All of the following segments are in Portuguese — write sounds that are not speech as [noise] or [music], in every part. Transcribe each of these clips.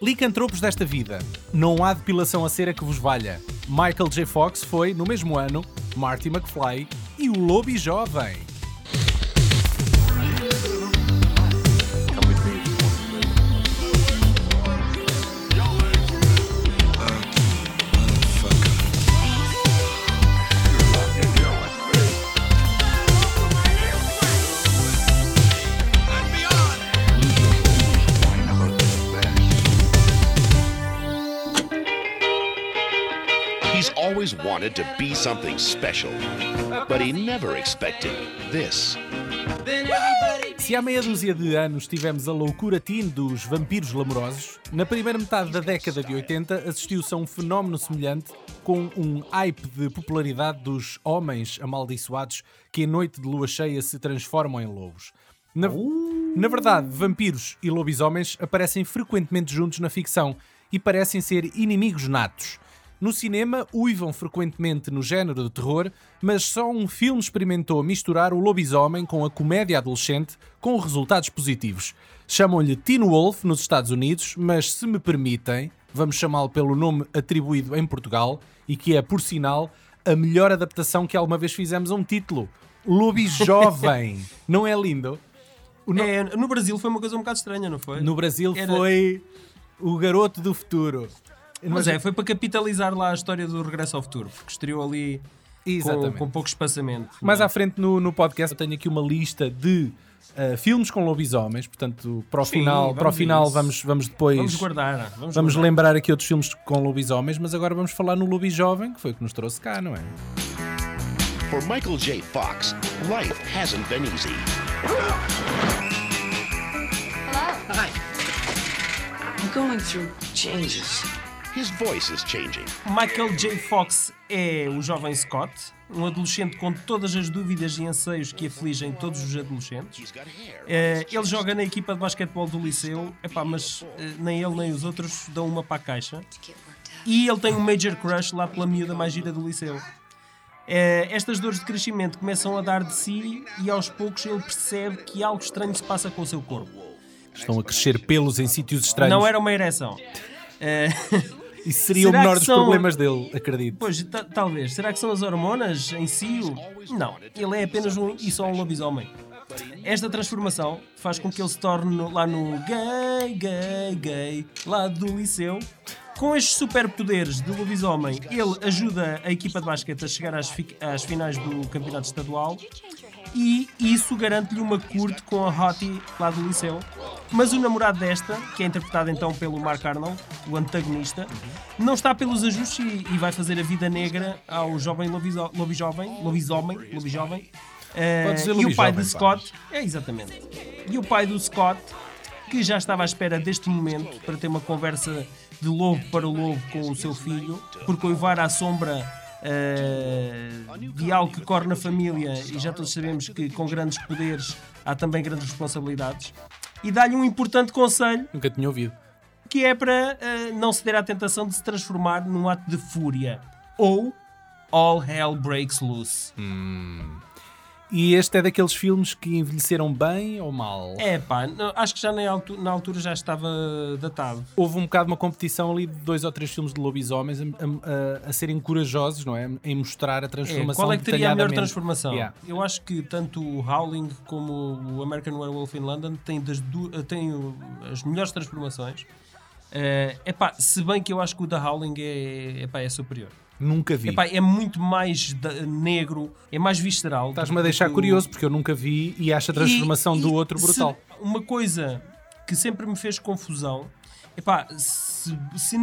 Licantropos desta vida, não há depilação a cera que vos valha. Michael J. Fox foi, no mesmo ano, Marty McFly e o Lobby Jovem. Wanted to be something special, but he never expected this. Se há meia dúzia de anos tivemos a loucura teen dos vampiros lamorosos, na primeira metade da década de 80 assistiu-se a um fenómeno semelhante com um hype de popularidade dos homens amaldiçoados que em noite de lua cheia se transformam em lobos. Na, na verdade, vampiros e lobisomens aparecem frequentemente juntos na ficção e parecem ser inimigos natos. No cinema, uivam frequentemente no género de terror, mas só um filme experimentou misturar o lobisomem com a comédia adolescente com resultados positivos. Chamam-lhe Teen Wolf nos Estados Unidos, mas se me permitem, vamos chamá-lo pelo nome atribuído em Portugal e que é, por sinal, a melhor adaptação que alguma vez fizemos a um título. Lobisjovem. [laughs] Não é lindo? No- É, no Brasil foi uma coisa um bocado estranha, não foi? No Brasil Era- foi o garoto do futuro. Mas é, foi para capitalizar lá a história do Regresso ao Futuro, porque estreou ali com, com pouco espaçamento. Mais à frente no, no podcast eu tenho aqui uma lista de uh, filmes com lobisomens, portanto, para o Sim, final, vamos para o final vamos, vamos depois Vamos guardar. Vamos, vamos guardar. lembrar aqui outros filmes com lobisomens, mas agora vamos falar no Lobisjovem, que foi o que nos trouxe cá, não é? For Michael J. Fox, life hasn't been easy. Hi. I'm going through changes. His voice is changing. Michael J. Fox é o jovem Scott, um adolescente com todas as dúvidas e anseios que afligem todos os adolescentes. Eh, ele joga na equipa de basquetebol do liceu, epá, mas eh, nem ele nem os outros dão uma para a caixa. E ele tem um major crush lá pela miúda mais gira do liceu. Eh, estas dores de crescimento começam a dar de si e aos poucos ele percebe que algo estranho se passa com o seu corpo. Estão a crescer pelos em sítios estranhos. Não era uma ereção. [laughs] Isso seria o Será menor que dos são- problemas dele, acredito. Pois, ta- talvez. Será que são as hormonas em si? o- Não, ele é apenas um e só um lobisomem. Esta transformação faz com que ele se torne lá no gay, gay, gay, lá do liceu. Com estes superpoderes de lobisomem, ele ajuda a equipa de basquete a chegar às, às finais do campeonato estadual e isso garante-lhe uma curte com a Hottie lá do liceu. Mas o namorado desta, que é interpretado então pelo Mark Arnold, o antagonista, não está pelos ajustes e, e vai fazer a vida negra ao jovem lobiso- lobisomem, lobisomem, lobisomem. Dizer e o pai de. Scott, é exatamente. E o pai do Scott, que já estava à espera deste momento para ter uma conversa de lobo para lobo com o seu filho, porque uivar à sombra eh, de algo que corre na família, e já todos sabemos que com grandes poderes há também grandes responsabilidades, e dá-lhe um importante conselho Nunca tinha ouvido. que é para eh, não ceder à tentação de se transformar num ato de fúria. Ou All Hell Breaks Loose. E este é daqueles filmes que envelheceram bem ou mal? É pá, não- acho que já na altura, na altura já estava datado. Houve um bocado uma competição ali de dois ou três filmes de lobisomens a, a- a- a serem corajosos, não é? Em mostrar a É, transformação qual é que teria a melhor transformação? Yeah. Eu acho que tanto o Howling como o American Werewolf in London têm, das du- eh, têm as melhores transformações. É epá, se bem que eu acho que o da Howling é, epá, é superior. Nunca vi. Epá, é muito mais da- negro, é mais visceral. Estás-me a deixar curioso porque eu nunca vi e acho a transformação E- do e outro se- brutal. uma coisa que sempre me fez confusão, epá, se, se,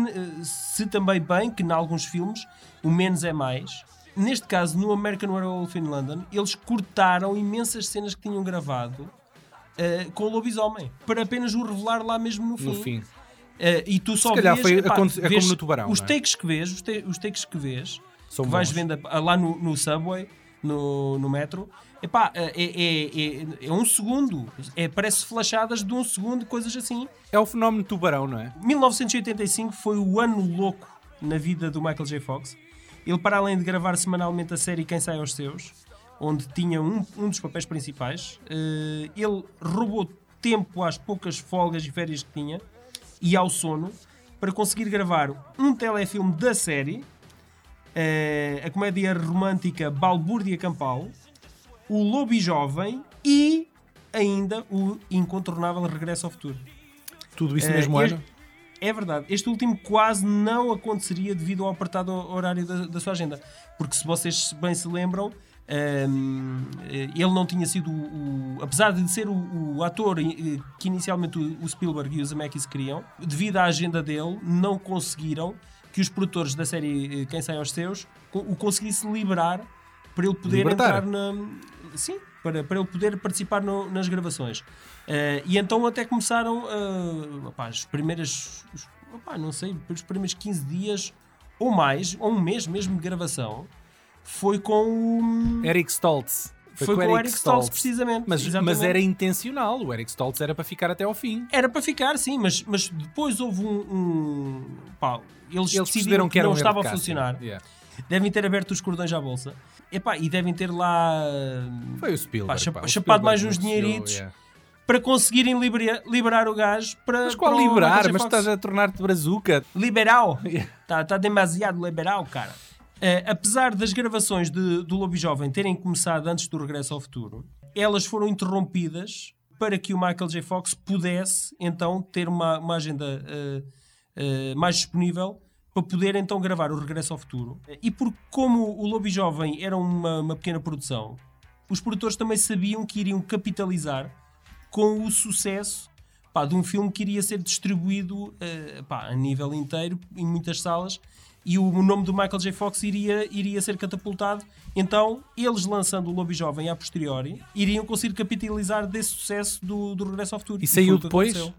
se também bem que em alguns filmes o menos é mais. Neste caso, no American Werewolf in London, eles cortaram imensas cenas que tinham gravado eh, com o lobisomem para apenas o revelar lá mesmo no fim. No fim. Eh, e tu só calhar vês, foi- epá, é vês como no Tubarão, Os é? takes que vês, os, ta- os takes que vês, São que vais bons. vendo a- lá no, no subway, no, no metro, epá, é, é, é, é um segundo. É, parece flashadas de um segundo, coisas assim. É o fenómeno tubarão, não é? 1985 foi o ano louco na vida do Michael J. Fox. Ele, para além de gravar semanalmente a série Quem Sai aos Seus, onde tinha um, um dos papéis principais, eh, ele roubou tempo às poucas folgas e férias que tinha e ao sono para conseguir gravar um telefilme da série, eh, a comédia romântica Balbúrdia Campal, o Lobo Jovem e ainda o incontornável Regresso ao Futuro. Tudo isso Eh, mesmo ano? É verdade. Este último quase não aconteceria devido ao apertado horário da, da sua agenda. Porque se vocês bem se lembram, hum, eh, ele não tinha sido o. o- apesar de ser o, o ator eh, que inicialmente o, Spielberg e o Zemeckis queriam, devido à agenda dele, não conseguiram que os produtores da série eh, Quem Sai aos Seus o conseguissem liberar para ele poder Libertar? entrar na. Sim, para, para ele poder participar no- nas gravações. Eh, e então até começaram eh, opá, as primeiras. opá, não sei, os primeiros 15 dias ou mais, ou um mês mesmo de gravação, foi com o. Eric Stoltz. Foi, com o Eric Stoltz, precisamente. Mas, mas era intencional. O Eric Stoltz era para ficar até ao fim. Era para ficar, sim, mas, mas depois houve um. um pá, eles, Eles decidiram que era não estava a funcionar. Yeah. Devem ter aberto os cordões à bolsa. Epá, e devem ter lá. Foi o Spielberg. Pá, chap- pá. O chapado Spielberg mais uns dinheiritos. yeah. para conseguirem libera- liberar o gajo para. Mas qual para liberar? Mas estás a tornar-te brazuca. Liberal! Está tá demasiado liberal, cara. Eh, apesar das gravações de- do Lobo Jovem terem começado antes do Regresso ao Futuro, elas foram interrompidas para que o Michael J. Fox pudesse então ter uma, uma agenda eh, eh, mais disponível para poder então gravar o Regresso ao Futuro. E por como o Lobo Jovem era uma, uma pequena produção, os produtores também sabiam que iriam capitalizar com o sucesso pá, de um filme que iria ser distribuído eh, pá, a nível inteiro, em muitas salas, e o nome do Michael J. Fox iria, iria ser catapultado. Então, eles lançando o Lobo Jovem a posteriori, iriam conseguir capitalizar desse sucesso do, do Regresso ao Futuro. E saiu depois? aconteceu.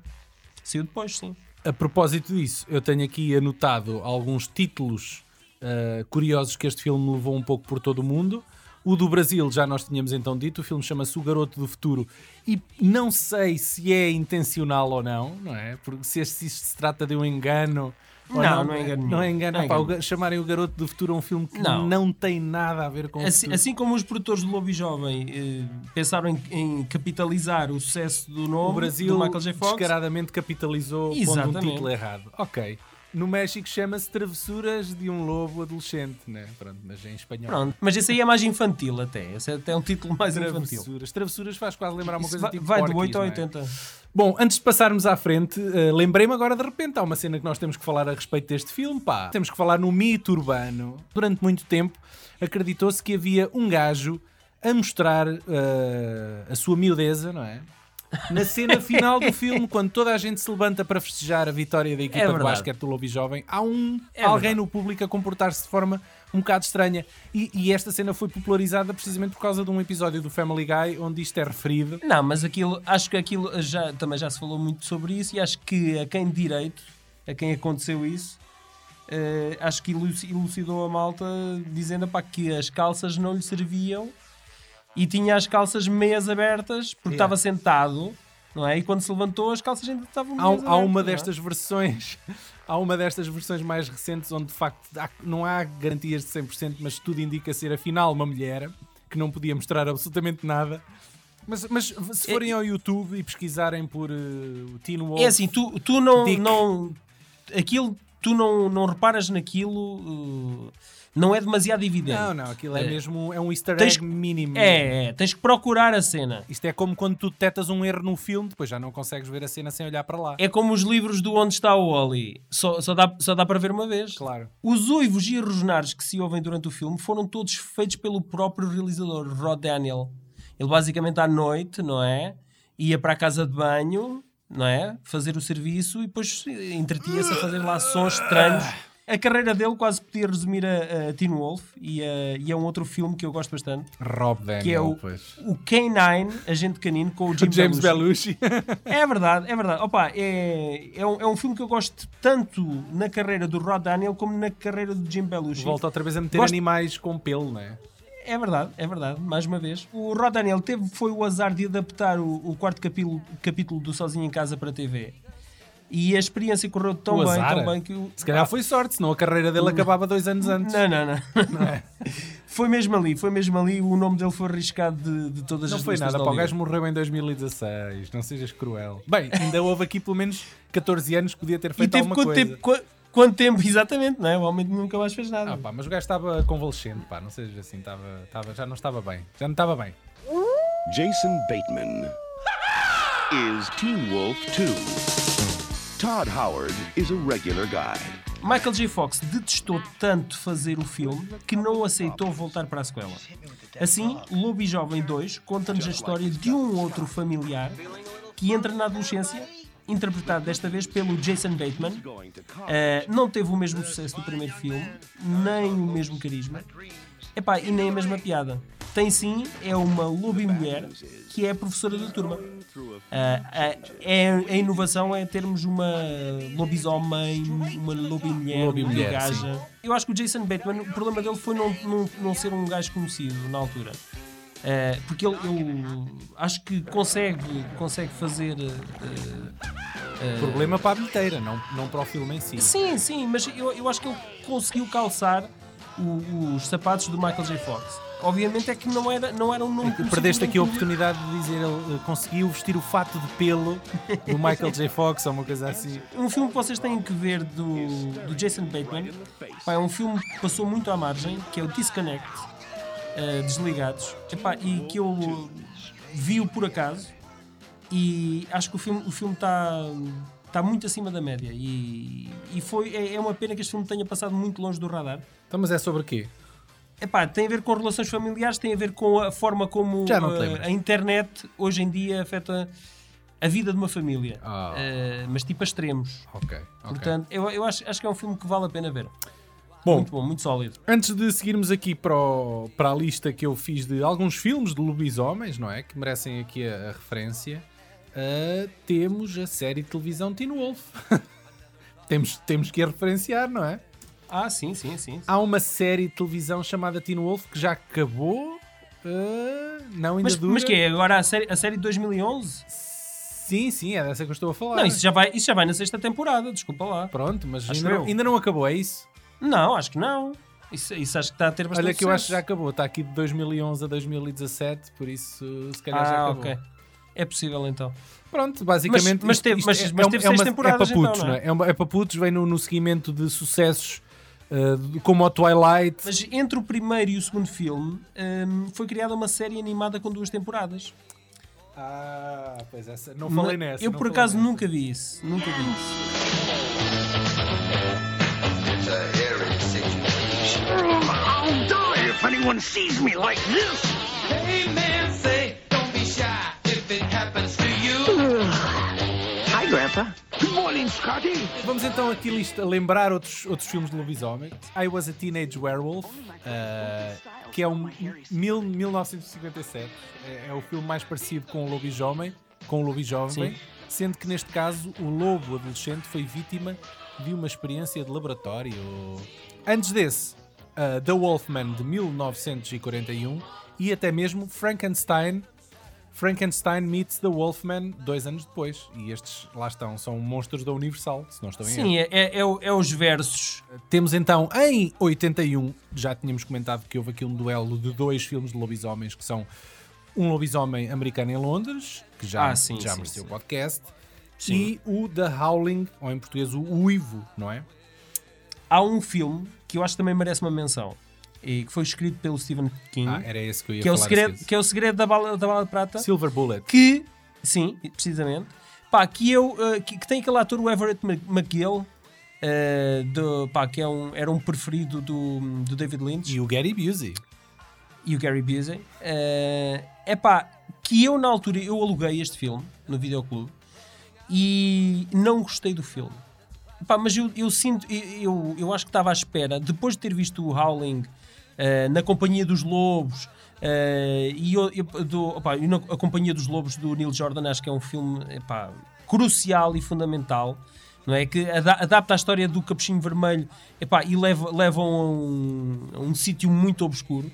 Saiu depois, sim. A propósito disso, eu tenho aqui anotado alguns títulos uh, curiosos que este filme levou um pouco por todo o mundo. O do Brasil já nós tínhamos então dito, o filme chama-se O Garoto do Futuro e não sei se é intencional ou não, não é? Porque se, este- se isto se trata de um engano. Ou Não, não é engano Não é engano. Não é Pá, engano. ga- chamarem O Garoto do Futuro a um filme que Não. não, tem nada a ver com o Assim, assim como os produtores do Lobo Jovem eh, pensaram em, em capitalizar o sucesso do nome o Brasil do Michael J. Fox, descaradamente capitalizou pondo um Exatamente. título errado. Ok. No México chama-se Travessuras de um Lobo Adolescente, né? Pronto, mas em espanhol. Pronto, mas esse aí é mais infantil até. Esse é até um título mais infantil. Travessuras. Travessuras faz quase lembrar uma Isso coisa vai, tipo vai do Porky's, 8 ao é? 80. Bom, antes de passarmos à frente, eh, lembrei-me agora de repente, há uma cena que nós temos que falar a respeito deste filme, pá. Temos que falar no mito urbano. Durante muito tempo acreditou-se que havia um gajo a mostrar eh, a sua miudeza, não é? Na cena final do [laughs] filme, quando toda a gente se levanta para festejar a vitória da equipa de verdade. basquete do Lobby Jovem, há um É alguém verdade. no público a comportar-se de forma um bocado estranha. E, e esta cena foi popularizada precisamente por causa de um episódio do Family Guy onde isto é referido. Não, mas aquilo, acho que aquilo já, também já se falou muito sobre isso e acho que a quem de direito, a quem aconteceu isso, eh, acho que eluci- elucidou a malta dizendo epá, que as calças não lhe serviam e tinha as calças meias abertas porque Yeah. estava sentado, não é? E quando se levantou as calças ainda estavam Há, meias há uma abertas, não é? destas versões, [laughs] há uma destas versões mais recentes onde de facto há- não há garantias de 100%, mas tudo indica ser afinal uma mulher que não podia mostrar absolutamente nada. Mas, mas se forem ao YouTube e pesquisarem por eh, o Teen Wolf, É assim, tu, tu não, Dick. não. Aquilo, tu não, não reparas naquilo, uh, não é demasiado evidente. não, não, aquilo é, É. mesmo é um easter egg mínimo. É, é, tens que procurar a cena. Isto é como quando tu detetas um erro no filme, depois já não consegues ver a cena sem olhar para lá. É como os livros do Onde Está o Oli. Só, só, dá, só dá para ver uma vez. Claro. Os uivos e rosnares que se ouvem durante o filme foram todos feitos pelo próprio realizador, Rod Daniel. Ele basicamente à noite, não é? Ia para a casa de banho, não é? Fazer o serviço e depois entretinha-se a fazer lá sons estranhos. A carreira dele quase podia resumir a, a Teen Wolf e, a- e é um outro filme que eu gosto bastante, Rob Daniel, que é o, pois. o K9, Agente Canino, com o Jim James Belushi. Belushi. É verdade, é verdade. Opa, é, é, um, é um filme que eu gosto tanto na carreira do Rod Daniel como na carreira do Jim Belushi. Volta outra vez a meter Gosto- animais com pelo, não é? É verdade, é verdade, mais uma vez. O Rod Daniel teve, foi o azar de adaptar o, o quarto capítulo, capítulo do Sozinho em Casa para a TV. E a experiência correu tão O bem, azar? tão bem que o... Se calhar foi sorte, senão a carreira dele acabava dois anos antes. Não, não, não. [laughs] Foi mesmo ali, foi mesmo ali. O nome dele foi arriscado de, de todas Não as foi listas nada, de pá, o gajo morreu em 2016, não sejas cruel. Bem, ainda houve aqui pelo menos 14 anos que podia ter E feito teve alguma quanto coisa. tempo, qua- quanto tempo, [laughs] exatamente, não é? O homem nunca mais fez nada. Ah, pá, mas o gajo estava convalescente, pá, não seja assim, estava, estava, já não estava bem, já não estava bem. Jason Bateman is Teen Wolf 2. Todd Howard is a regular guy. Michael J. Fox detestou tanto fazer o filme que não aceitou voltar para a sequela. Assim, Lobby Jovem 2 conta-nos a história de um outro familiar que entra na adolescência, interpretado desta vez pelo Jason Bateman. Eh, não teve o mesmo sucesso do primeiro filme, nem o mesmo carisma, Epá, e nem a mesma piada. Tem sim, é uma lobby mulher que é professora da turma. Ah, é, a inovação é termos uma lobisomem, uma lobby mulher, Lobby mulher, gaja. Eu acho que o Jason Bateman, o problema dele foi não, não, não ser um gajo conhecido na altura. Ah, porque ele, eu acho que consegue, consegue fazer. ah, Problema para a bilheteira, não, não para o filme em si. Sim, sim, mas eu, eu acho que ele conseguiu calçar o- os sapatos do Michael J. Fox. Obviamente é que não era, não era um nome conhecido Perdeste aqui a oportunidade de dizer ele eh, conseguiu vestir o fato de pelo do Michael J. Fox ou uma coisa assim. Um filme que vocês têm que ver do, do Jason Bateman pá, é um filme que passou muito à margem, que é o Disconnect, eh, Desligados, Epá, e que eu vi-o por acaso e acho que o filme o filme está está muito acima da média e, e foi, é, é uma pena que este filme tenha passado muito longe do radar. Então, mas é sobre quê? Epá, tem a ver com relações familiares, tem a ver com a forma como uh, lembras. a internet hoje em dia afeta a vida de uma família. Ah. Uh, mas tipo a extremos. Ok, ok. Portanto, eu, eu acho, acho que é um filme que vale a pena ver. Bom, Muito bom, muito sólido. Antes de seguirmos aqui para, o- para a lista que eu fiz de alguns filmes de lobisomens, não é? Que merecem aqui a, a referência, ah, temos a série de televisão Teen Wolf. [laughs] temos, temos que a referenciar, não é? Ah, sim, sim, sim. Há uma série de televisão chamada Teen Wolf que já acabou. ah, não, ainda Mas, dura. mas que é? Agora a série, a série de 2011? Sim, sim, é dessa que eu estou a falar. Não, isso já, vai, isso já vai na sexta temporada, desculpa lá. Pronto, mas ainda não, ainda não acabou, é isso? Não, acho que não. Isso, isso acho que está a ter bastante Olha que eu acho que já acabou. Está aqui de 2011 a 2017, por isso se calhar já Ah, acabou. ok. É possível então. Pronto, basicamente. mas isto- teve- mas- é, mas é, teve é seis uma- temporadas, É para putos, então, não não é? é? É, uma- é para putos, vem no, no seguimento de sucessos uh, de- como o Twilight. Mas entre o primeiro e o segundo filme hum, foi criada uma série animada com duas temporadas. Ah, pois essa. Não falei nessa. Eu por acaso nessa. nunca vi isso. Nunca vi isso. I'll die if anyone sees me like this. Vamos então aqui lista, lembrar outros, outros filmes de lobisomem. I Was a Teenage Werewolf, uh, que é um mil, 1957. É, é o filme mais parecido com o lobisomem, com o lobisomem, Sim. sendo que neste caso o lobo adolescente foi vítima de uma experiência de laboratório. Antes desse, uh, The Wolfman de 1941 e até mesmo Frankenstein Frankenstein meets The Wolfman dois anos depois. E estes, lá estão, são monstros da Universal, se não estou em. Sim, é, é, é o- é os versos. Temos então, em 81, já tínhamos comentado que houve aqui um duelo de dois filmes de lobisomens, que são um lobisomem americano em Londres, que já, Ah, sim, já sim, mereceu sim. podcast, Sim. e o The Howling, ou em português o Uivo, não é? Há um filme que eu acho que também merece uma menção. E que foi escrito pelo Stephen King. Ah, era esse que eu ia que, é o falar. segredo, que é o segredo da bala, da bala de prata. Silver Bullet. Que, sim, precisamente. Pá, que, eu, eh, que, que tem aquele ator, o Everett Mc- McGill, eh, do, pá, que é um, era um preferido do, do David Lynch. E o Gary Busey. e o Gary Busey. É pá, que eu na altura eu aluguei este filme no videoclube e não gostei do filme. Epá, mas eu, eu sinto, eu, eu, eu acho que estava à espera, depois de ter visto o Howling eh, na Companhia dos Lobos eh, e eu, eu, do, e na A Companhia dos Lobos do Neil Jordan, acho que é um filme epá, crucial e fundamental. Não é? Que ada- adapta a história do Capuchinho Vermelho epá, e leva, levam a um, um sítio muito obscuro.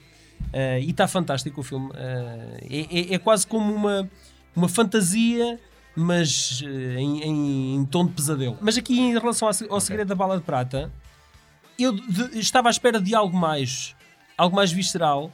Eh, e está fantástico o filme. Eh, é, é- é quase como uma, uma fantasia, mas eh, em, em- em tom de pesadelo. Mas aqui em relação ao, ao segredo da bala de prata, eu de- estava à espera de algo mais. algo mais visceral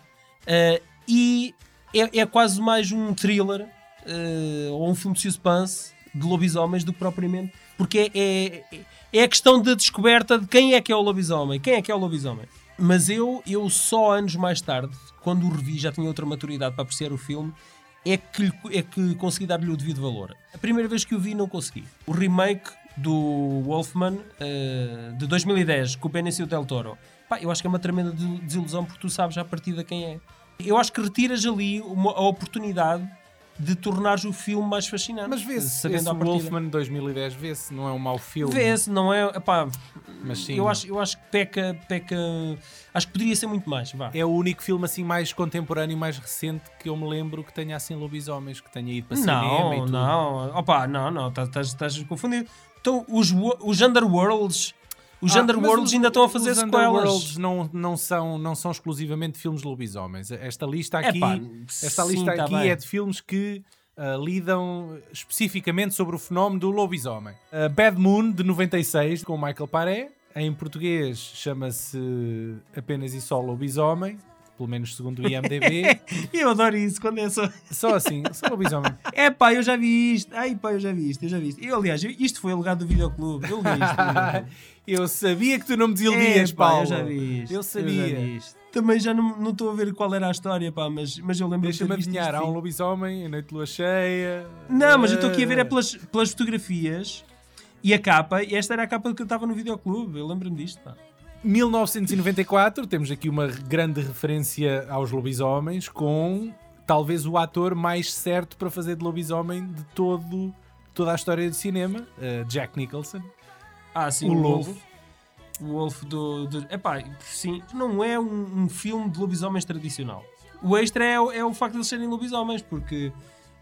eh, e é, é quase mais um thriller eh, ou um filme de suspense de lobisomens do que propriamente. Porque é, é, é a questão da descoberta de quem é que é o lobisomem. Quem é que é o lobisomem? Mas eu, eu só anos mais tarde, quando o revi, já tinha outra maturidade para apreciar o filme, é que, é que consegui dar-lhe o devido valor. A primeira vez que o vi, não consegui. O remake do Wolfman, eh, de 2010, com o Benicio Del Toro, pá, eu acho que é uma tremenda de- desilusão porque tu sabes a partida quem é. Eu acho que retiras ali uma, a oportunidade de tornares o filme mais fascinante. Mas vê-se, esse partida. Wolfman 2010 vê-se, não é um mau filme. Vê-se, não é? Epá, Mas sim. eu, acho, eu acho que peca, peca. Acho que poderia ser muito mais. Vá. É o único filme assim mais contemporâneo e mais recente que eu me lembro que tenha assim lobisomens, que tenha ido para cinema e Não, tudo. não, opa, não, não, estás- estás estás confundido. Então, os, os Underworlds, os Ah, Underworlds os- ainda estão a fazer os sequelas. Underworlds não, não, são, não são exclusivamente filmes de lobisomens. Esta lista aqui, Epá, esta sim, lista tá aqui bem. é de filmes que ah, lidam especificamente sobre o fenómeno do lobisomem. Ah, Bad Moon, de 96, com Michael Paré. Em português chama-se apenas e só Lobisomem, pelo menos segundo o IMDB. [laughs] Eu adoro isso quando é só. só assim, só Lobisomem. [laughs] É pá, eu já vi isto. Ai pá, eu já vi isto, eu já vi isto. Eu, aliás, eu- isto foi alegado do videoclube. Eu vi isto. [laughs] Eu sabia que tu não me desiludias, É, pá, Paulo. Eu já vi isto. Eu já sabia. vi isto. Também já não estou a ver qual era a história, pá, mas, mas eu lembro de Deixa-me adivinhar, há um lobisomem em noite de lua cheia. Não, mas eu estou aqui a ver é Ah, pelas, pelas fotografias e a capa, e esta era a capa que eu estava no videoclube, eu lembro-me disto, pá. 1994, temos aqui uma grande referência aos lobisomens com talvez o ator mais certo para fazer de lobisomem de todo, toda a história de cinema, uh, Jack Nicholson. Ah, sim, O o, Lobo. Wolf. O Wolf do. do epá, sim, não é um, um filme de lobisomens tradicional. O extra é, o- é o facto de eles serem lobisomens, porque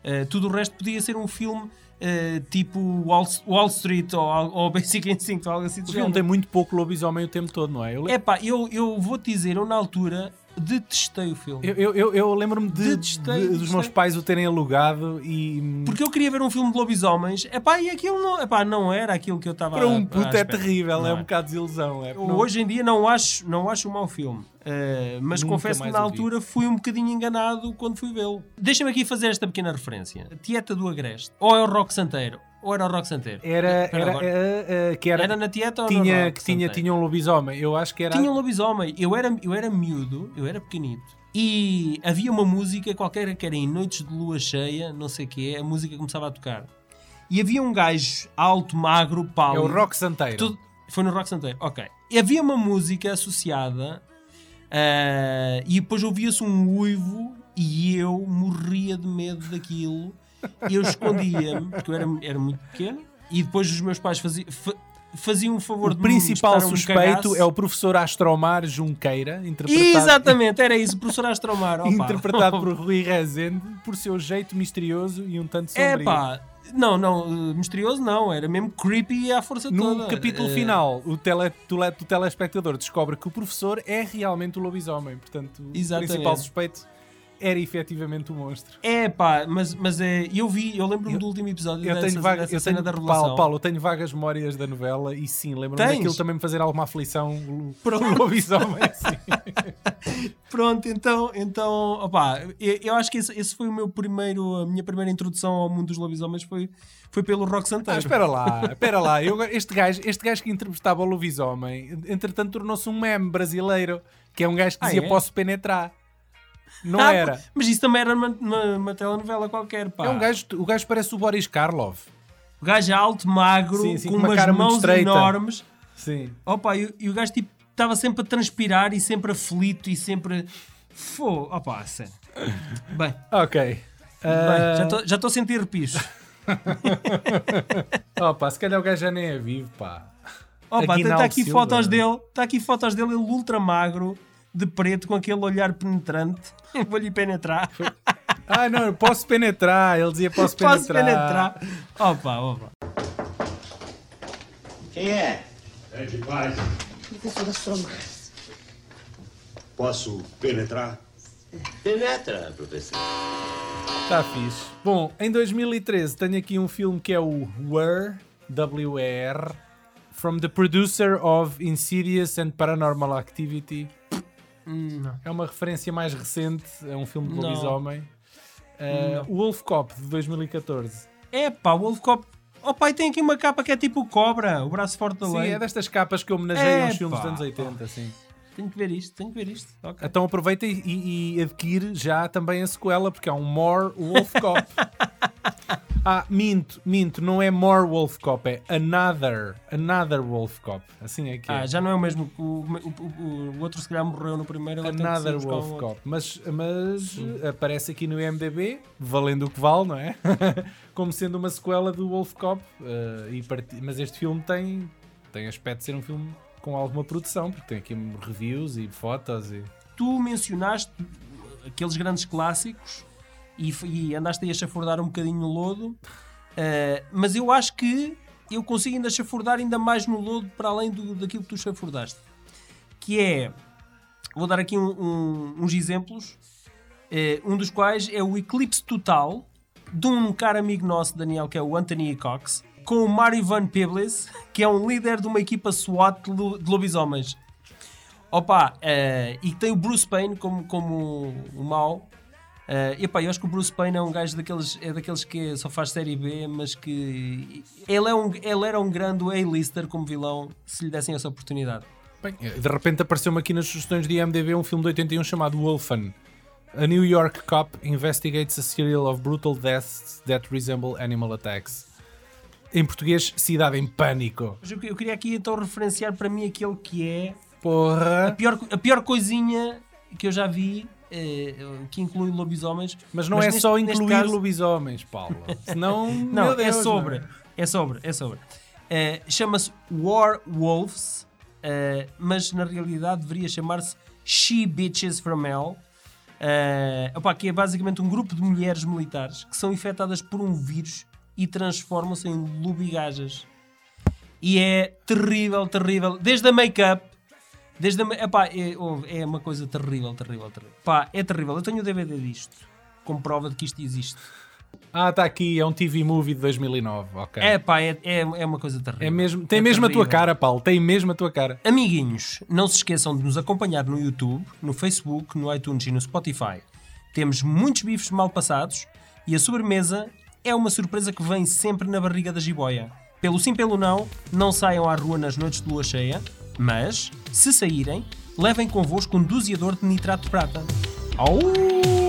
eh, tudo o resto podia ser um filme eh, tipo Wall, Wall Street ou, ou Basic Instinct ou algo assim O filme tem muito pouco lobisomem o tempo todo, não é? Eu, le- Epá, eu, eu vou-te dizer, eu na altura detestei o filme. eu, eu, eu- lembro-me de, Detestei, de- dos detestei. meus pais o terem alugado e Porque eu queria ver um filme de lobisomens, epá, e aquilo não, epá, não era aquilo que eu estava para um puto é terrível, Não é um bocado de desilusão. É, não- Hoje em dia não acho, não acho um mau filme. Uh, mas Nunca confesso que na altura fui um bocadinho enganado quando fui vê-lo. Deixa-me aqui fazer esta pequena referência. A Tieta do Agreste. Ou é o Rock Santeiro. Ou era o Rock Santeiro. Era, era, eh, eh, que era, Era na Tieta ou no tinha, Rock que tinha, Santeiro? tinha um lobisomem. Eu acho que era. Tinha um lobisomem. Eu era, eu era miúdo, eu era pequenito. E havia uma música qualquer que era em noites de lua cheia, não sei o que a música começava a tocar. E havia um gajo alto, magro, É pálido. o Rock Santeiro. Tudo- Foi no Rock Santeiro, ok. E havia uma música associada ah, e depois ouvia-se um uivo e eu morria de medo daquilo. Eu escondia-me, porque eu era, era muito pequeno, e depois os meus pais faziam, fa- faziam um favor O de me principal espetar um suspeito é o professor Astromar Junqueira, interpretado, Exatamente, era isso, o professor Astromar. opa. interpretado por [laughs] Rui Rezende, por seu jeito misterioso e um tanto sombrio. É pá, não, não, eh, misterioso não, era mesmo creepy à força No toda. capítulo Eh, final, o, tele, tele- o telespectador descobre que o professor é realmente o lobisomem. Portanto, o Exatamente. principal suspeito era efetivamente o monstro. É pá, mas, mas é, eu vi, eu lembro-me do último episódio Eu dessa, tenho, vaga, dessa eu cena tenho, da revelação. Paulo, Paulo, eu tenho vagas memórias da novela e sim, lembro-me daquilo também me fazer alguma aflição para o lobisomem. sim. [laughs] Pronto, então, então opá, eu, eu acho que esse, esse foi o meu primeiro, a minha primeira introdução ao mundo dos lobisomens foi, foi pelo Rock Ah, Santeiro. espera lá, [laughs] espera lá. Eu, este, gajo, este gajo que interpretava o lobisomem, entretanto tornou-se um meme brasileiro, que é um gajo que Ah, dizia é? posso penetrar. Não Ah, era. Mas isso também era uma, uma, uma telenovela qualquer, pá. É um gajo, o gajo parece o Boris Karloff. O gajo alto, magro, Sim, sim, com com uma umas mãos enormes. Sim. Opa, e, e o gajo tipo estava sempre a transpirar e sempre aflito e sempre. Fô, opa, sério. Bem, Ok. bem, Ah, já estou a sentir arrepios. [laughs] Opa, se calhar o gajo já nem é vivo, pá. Opa, está aqui Silva. fotos dele, está aqui fotos dele, ele ultra magro, de preto, com aquele olhar penetrante. [laughs] Vou-lhe penetrar. Ah, não, eu posso penetrar. Ele dizia posso penetrar. Posso penetrar. Opa, opa. Quem é? É de paz. Professor. Posso penetrar? Penetra, professor. Tá fixe. Bom, em 2013 tenho aqui um filme que é o Were, W-E-R, from the producer of Insidious and Paranormal Activity. Não. É uma referência mais recente, é um filme de lobisomem. Uh, o Wolf Cop, de 2014. É pá, o Wolf Cop. Oh pai, tem aqui uma capa que é tipo o Cobra, o braço forte da Sim, lei. é destas capas que homenageiam os filmes dos anos 80, sim. Tenho que ver isto, tenho que ver isto. Ok. Então aproveita e, e- e adquire já também a sequela, porque há um More Wolf Cop. [laughs] ah, minto, minto, não é More Wolf Cop, é Another, Another Wolf Cop. Assim é que é. Ah, já não é o mesmo. O, o, o- o outro se calhar morreu no primeiro. Another um Wolf outro. Cop. Mas, mas aparece aqui no IMDB, valendo o que vale, não é? [laughs] Como sendo uma sequela do Wolf Cop. eh, e parti- Mas este filme tem, tem aspecto de ser um filme com alguma produção, porque tem aqui reviews e fotos e. Tu mencionaste aqueles grandes clássicos e, e andaste aí a chafurdar um bocadinho no lodo, eh, mas eu acho que eu consigo ainda chafurdar ainda mais no lodo para além do, daquilo que tu chafurdaste. Que é. Vou dar aqui um- um- uns exemplos, eh, um dos quais é o Eclipse Total de um caro amigo nosso, Daniel, que é o Anthony Cox, com o Mario Van Peebles, [laughs] que é um líder de uma equipa SWAT de lo- de lobisomens. Opa, eh, e tem o Bruce Payne como, como o mau. Eh, epá, eu acho que o Bruce Payne é um gajo daqueles, é daqueles que só faz série B, mas que ele, é um, ele era um grande A-lister como vilão se lhe dessem essa oportunidade. Bem, de repente apareceu-me aqui nas sugestões de IMDB um filme de 81 chamado Wolfen. A New York cop investigates a serial of brutal deaths that resemble animal attacks. Em português, Cidade em Pânico. Eu, queria aqui então referenciar para mim aquele que é a Porra! pior, a pior coisinha que eu já vi, eh, que inclui lobisomens. Mas não é neste- só incluir caso- lobisomens, Paulo. Senão, Não, [laughs] meu Deus, é sobre. não é? É sobre, é sobre. Chama-se War Wolves, eh, mas na realidade deveria chamar-se She Bitches from Hell. Eh, opá, que é basicamente um grupo de mulheres militares que são infectadas por um vírus e transformam-se em lubigajas. E é terrível, terrível. Desde a make-up, desde a. Epá, é, é uma coisa terrível, terrível, terrível. Pá, é terrível. Eu tenho o DVD disto, como prova de que isto existe. Ah, está aqui, é um TV movie de 2009. Ok. É pá, é, é, é uma coisa terrível. É mesmo, tem É mesmo a tua terrível. cara, Paulo. Tem mesmo a tua cara. Amiguinhos, não se esqueçam de nos acompanhar no YouTube, no Facebook, no iTunes e no Spotify. Temos muitos bifes mal passados e a sobremesa é uma surpresa que vem sempre na barriga da jiboia. Pelo sim, pelo não, não saiam à rua nas noites de lua cheia, mas, se saírem, levem convosco um doseador de nitrato de prata. Au!